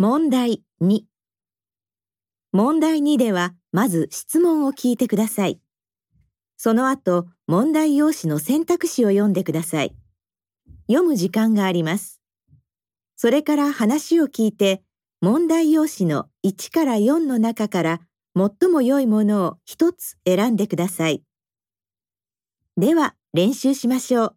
問題2問題2ではまず質問を聞いてください。その後、問題用紙の選択肢を読んでください。読む時間があります。それから話を聞いて、問題用紙の1から4の中から最も良いものを1つ選んでください。では練習しましょう。